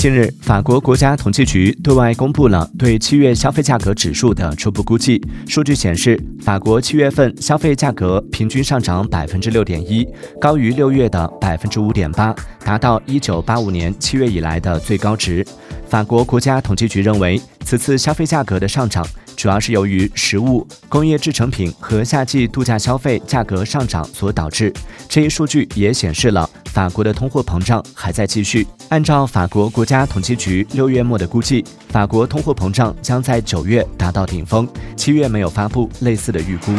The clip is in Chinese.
近日，法国国家统计局对外公布了对七月消费价格指数的初步估计。数据显示，法国七月份消费价格平均上涨百分之六点一，高于六月的百分之五点八，达到一九八五年七月以来的最高值。法国国家统计局认为，此次消费价格的上涨主要是由于食物、工业制成品和夏季度假消费价格上涨所导致。这一数据也显示了。法国的通货膨胀还在继续。按照法国国家统计局六月末的估计，法国通货膨胀将在九月达到顶峰，七月没有发布类似的预估。